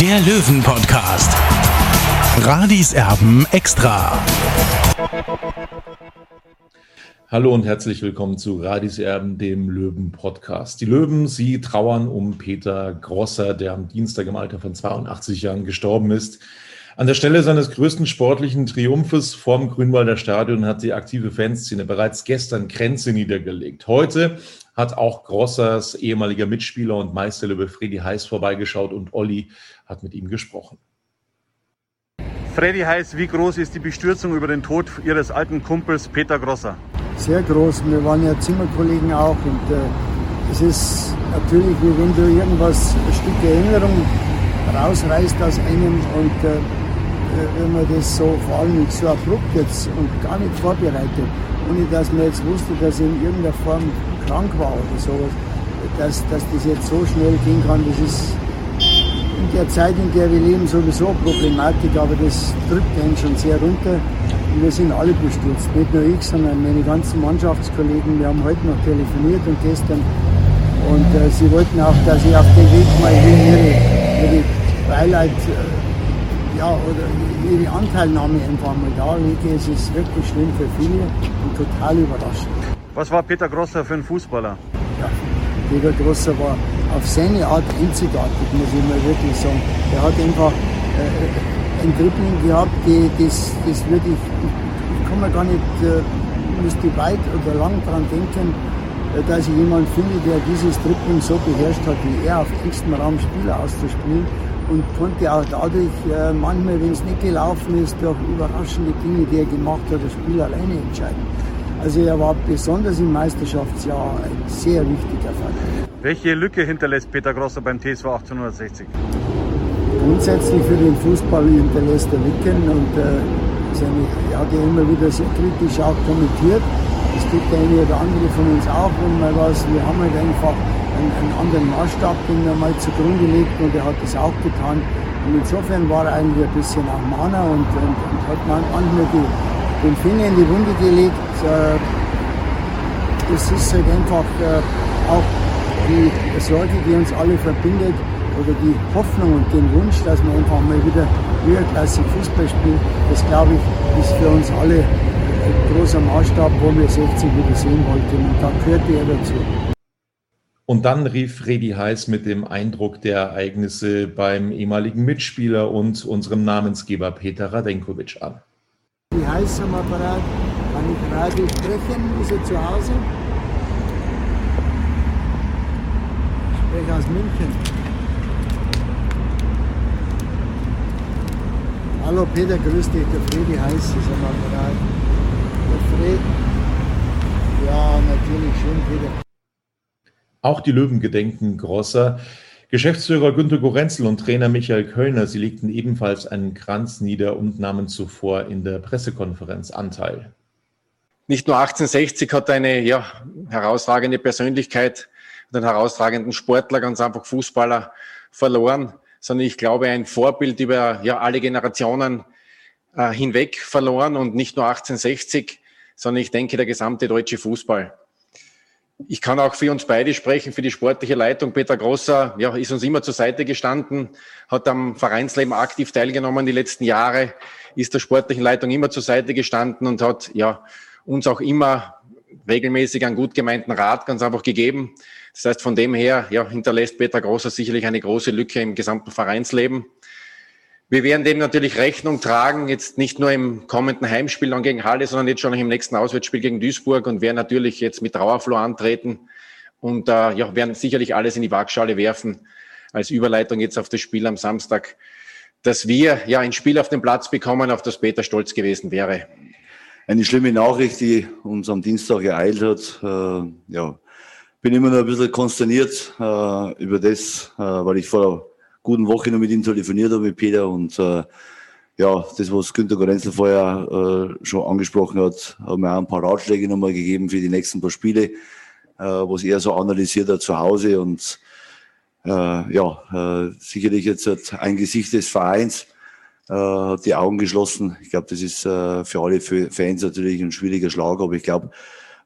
der Löwen-Podcast. Radis Erben extra. Hallo und herzlich willkommen zu Radis Erben, dem Löwen-Podcast. Die Löwen, sie trauern um Peter Grosser, der am Dienstag im Alter von 82 Jahren gestorben ist. An der Stelle seines größten sportlichen Triumphes vorm Grünwalder Stadion hat die aktive Fanszene bereits gestern Grenze niedergelegt. Heute hat auch Grossers ehemaliger Mitspieler und Meisterlöwe Freddy Heiß vorbeigeschaut und Olli hat mit ihm gesprochen. Freddy Heiß, wie groß ist die Bestürzung über den Tod Ihres alten Kumpels Peter Grosser? Sehr groß. Wir waren ja Zimmerkollegen auch und äh, es ist natürlich, wie wenn du irgendwas, ein Stück Erinnerung rausreißt aus einem und äh, wenn man das so, vor allem nicht so abrupt jetzt und gar nicht vorbereitet, ohne dass man jetzt wusste, dass er in irgendeiner Form krank war oder sowas, dass, dass das jetzt so schnell gehen kann, das ist in der Zeit, in der wir leben, sowieso eine Problematik, aber das drückt einen schon sehr runter. Und wir sind alle bestürzt, nicht nur ich, sondern meine ganzen Mannschaftskollegen. Wir haben heute noch telefoniert und gestern. Und äh, sie wollten auch, dass ich auf dem Weg mal ihre, ihre Beileid äh, ja, oder ihre Anteilnahme einfach mal darlege. Es ist wirklich schlimm für viele und total überraschend. Was war Peter Grosser für ein Fußballer? Ja, Peter Grosser war auf seine Art einzigartig, muss ich mal wirklich sagen. Er hat einfach äh, ein Dribbling gehabt, die, das, das würde ich, ich kann mir gar nicht, äh, müsste weit oder lang daran denken, äh, dass ich jemanden finde, der dieses Dribbling so beherrscht hat, wie er auf engstem Raum Spieler auszuspielen und konnte auch dadurch äh, manchmal, wenn es nicht gelaufen ist, durch überraschende Dinge, die er gemacht hat, das Spiel alleine entscheiden. Also er war besonders im Meisterschaftsjahr ein sehr wichtiger Faktor. Welche Lücke hinterlässt Peter Grosser beim TSV 1860? Grundsätzlich für den Fußball hinterlässt er Lücken und äh, seine, er hat ja immer wieder sehr kritisch auch kommentiert. Es gibt eine oder andere von uns auch, wenn man was, wir haben halt einfach einen, einen anderen Maßstab, den er mal zugrunde legt und er hat das auch getan. Und insofern war er eigentlich ein bisschen auch Mahner und, und, und hat manchmal die, den Finger in die Wunde gelegt. Es ist halt einfach auch die Sorge, die uns alle verbindet, oder die Hoffnung und den Wunsch, dass man einfach mal wieder höherklassig Fußball spielt, das glaube ich, ist für uns alle ein großer Maßstab, wo wir 60 wieder sehen wollten. Und da gehörte er dazu. Und dann rief Freddy Heiß mit dem Eindruck der Ereignisse beim ehemaligen Mitspieler und unserem Namensgeber Peter Radenkovic an. Heiß am Apparat? Kann ich Radio sprechen? Ist er zu Hause? Ich spreche aus München. Hallo Peter, grüß dich, der Fredi Heiß ist am Apparat. Der Fred, ja, natürlich schön, Peter. Auch die Löwen gedenken Grosser. Geschäftsführer Günter Gorenzel und Trainer Michael Kölner, sie legten ebenfalls einen Kranz nieder und nahmen zuvor in der Pressekonferenz Anteil. Nicht nur 1860 hat eine ja, herausragende Persönlichkeit einen herausragenden Sportler, ganz einfach Fußballer verloren sondern ich glaube, ein Vorbild über ja, alle Generationen äh, hinweg verloren und nicht nur 1860, sondern ich denke, der gesamte deutsche Fußball. Ich kann auch für uns beide sprechen, für die sportliche Leitung. Peter Grosser ja, ist uns immer zur Seite gestanden, hat am Vereinsleben aktiv teilgenommen die letzten Jahre, ist der sportlichen Leitung immer zur Seite gestanden und hat ja, uns auch immer regelmäßig einen gut gemeinten Rat ganz einfach gegeben. Das heißt, von dem her ja, hinterlässt Peter Grosser sicherlich eine große Lücke im gesamten Vereinsleben. Wir werden dem natürlich Rechnung tragen, jetzt nicht nur im kommenden Heimspiel dann gegen Halle, sondern jetzt schon im nächsten Auswärtsspiel gegen Duisburg und werden natürlich jetzt mit Trauerfloh antreten und äh, ja, werden sicherlich alles in die Waagschale werfen als Überleitung jetzt auf das Spiel am Samstag, dass wir ja ein Spiel auf den Platz bekommen, auf das Peter stolz gewesen wäre eine schlimme Nachricht, die uns am Dienstag ereilt hat. Äh, ja, bin immer noch ein bisschen konsterniert äh, über das, äh, weil ich vor guten Woche noch mit ihm telefoniert habe, mit Peter. Und äh, ja, das, was Günter Gorenzel vorher äh, schon angesprochen hat, hat mir auch ein paar Ratschläge nochmal gegeben für die nächsten paar Spiele, äh, was er so analysiert hat zu Hause. Und äh, ja, äh, sicherlich jetzt ein Gesicht des Vereins, äh, hat die Augen geschlossen. Ich glaube, das ist äh, für alle Fans natürlich ein schwieriger Schlag, aber ich glaube,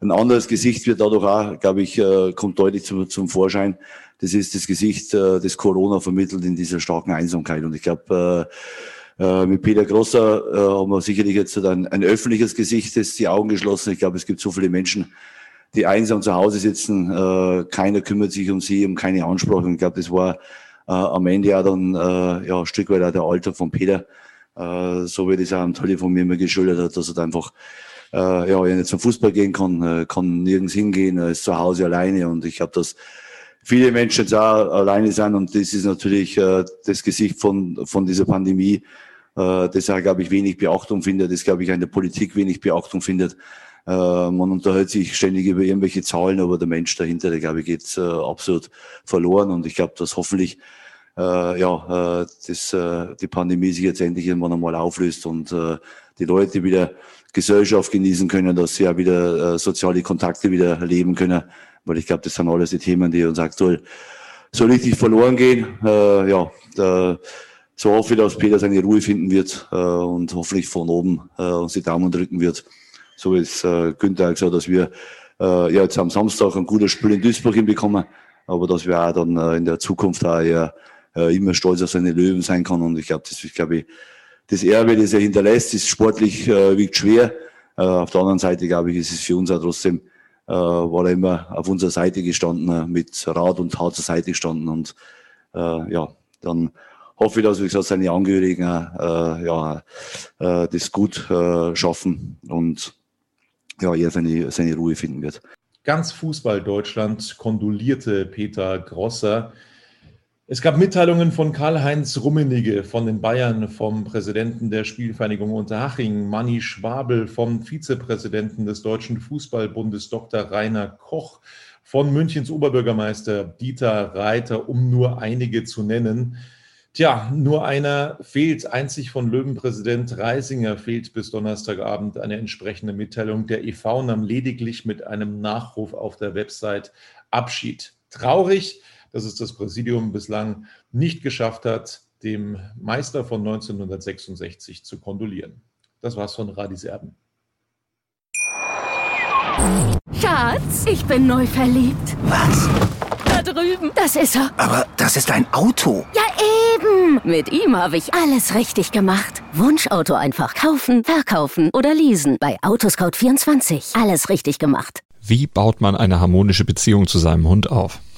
ein anderes Gesicht wird dadurch auch, glaube ich, äh, kommt deutlich zum, zum Vorschein. Das ist das Gesicht, äh, das Corona vermittelt in dieser starken Einsamkeit. Und ich glaube, äh, mit Peter Grosser haben wir sicherlich jetzt ein, ein öffentliches Gesicht, das die Augen geschlossen. Ich glaube, es gibt so viele Menschen, die einsam zu Hause sitzen. Keiner kümmert sich um sie, um keine Ansprache. Und ich glaube, das war am Ende ja dann ja, ein Stück weit auch der Alter von Peter, so wie das auch am Telefon mir immer geschildert hat, dass er einfach äh, ja, er nicht zum Fußball gehen kann, äh, kann nirgends hingehen, er ist zu Hause alleine und ich glaube, dass viele Menschen auch alleine sind und das ist natürlich äh, das Gesicht von, von dieser Pandemie, äh, das glaube ich, wenig Beachtung findet, das, glaube ich, in der Politik wenig Beachtung findet. Äh, man unterhält sich ständig über irgendwelche Zahlen, aber der Mensch dahinter, der, glaube ich, geht äh, absolut verloren und ich glaube, dass hoffentlich äh, ja, äh, das, äh, die Pandemie sich jetzt endlich irgendwann einmal auflöst und äh, die Leute wieder Gesellschaft genießen können, dass sie ja wieder äh, soziale Kontakte wieder erleben können. Weil ich glaube, das sind alles die Themen, die uns aktuell so richtig verloren gehen. Äh, ja, da, so hoffe ich, dass Peter seine Ruhe finden wird äh, und hoffentlich von oben äh, uns die Daumen drücken wird. So wie es äh, Günther gesagt dass wir äh, ja, jetzt am Samstag ein gutes Spiel in Duisburg hinbekommen, aber dass wir auch dann äh, in der Zukunft auch eher, äh, immer stolz auf seine Löwen sein kann. Und ich glaube, das ist, glaube ich, das Erbe, das er hinterlässt, ist sportlich äh, wiegt schwer. Äh, auf der anderen Seite, glaube ich, ist es für uns auch trotzdem, äh, war er immer auf unserer Seite gestanden, äh, mit Rat und Tat zur Seite gestanden. Und äh, ja, dann hoffe ich, dass, wie gesagt, seine Angehörigen äh, ja, äh, das gut äh, schaffen und ja, er seine, seine Ruhe finden wird. Ganz Fußball Deutschland kondolierte Peter Grosser es gab Mitteilungen von Karl-Heinz Rummenigge von den Bayern, vom Präsidenten der Spielvereinigung Unterhaching, Manni Schwabel, vom Vizepräsidenten des Deutschen Fußballbundes Dr. Rainer Koch, von Münchens Oberbürgermeister Dieter Reiter, um nur einige zu nennen. Tja, nur einer fehlt. Einzig von Löwenpräsident Reisinger fehlt bis Donnerstagabend eine entsprechende Mitteilung. Der EV nahm lediglich mit einem Nachruf auf der Website Abschied. Traurig, dass es das Präsidium bislang nicht geschafft hat, dem Meister von 1966 zu kondolieren. Das war's von Radis Erben. Schatz, ich bin neu verliebt. Was? Da drüben. Das ist er. Aber das ist ein Auto. Ja, eben. Mit ihm habe ich alles richtig gemacht. Wunschauto einfach kaufen, verkaufen oder leasen. Bei Autoscout24. Alles richtig gemacht. Wie baut man eine harmonische Beziehung zu seinem Hund auf?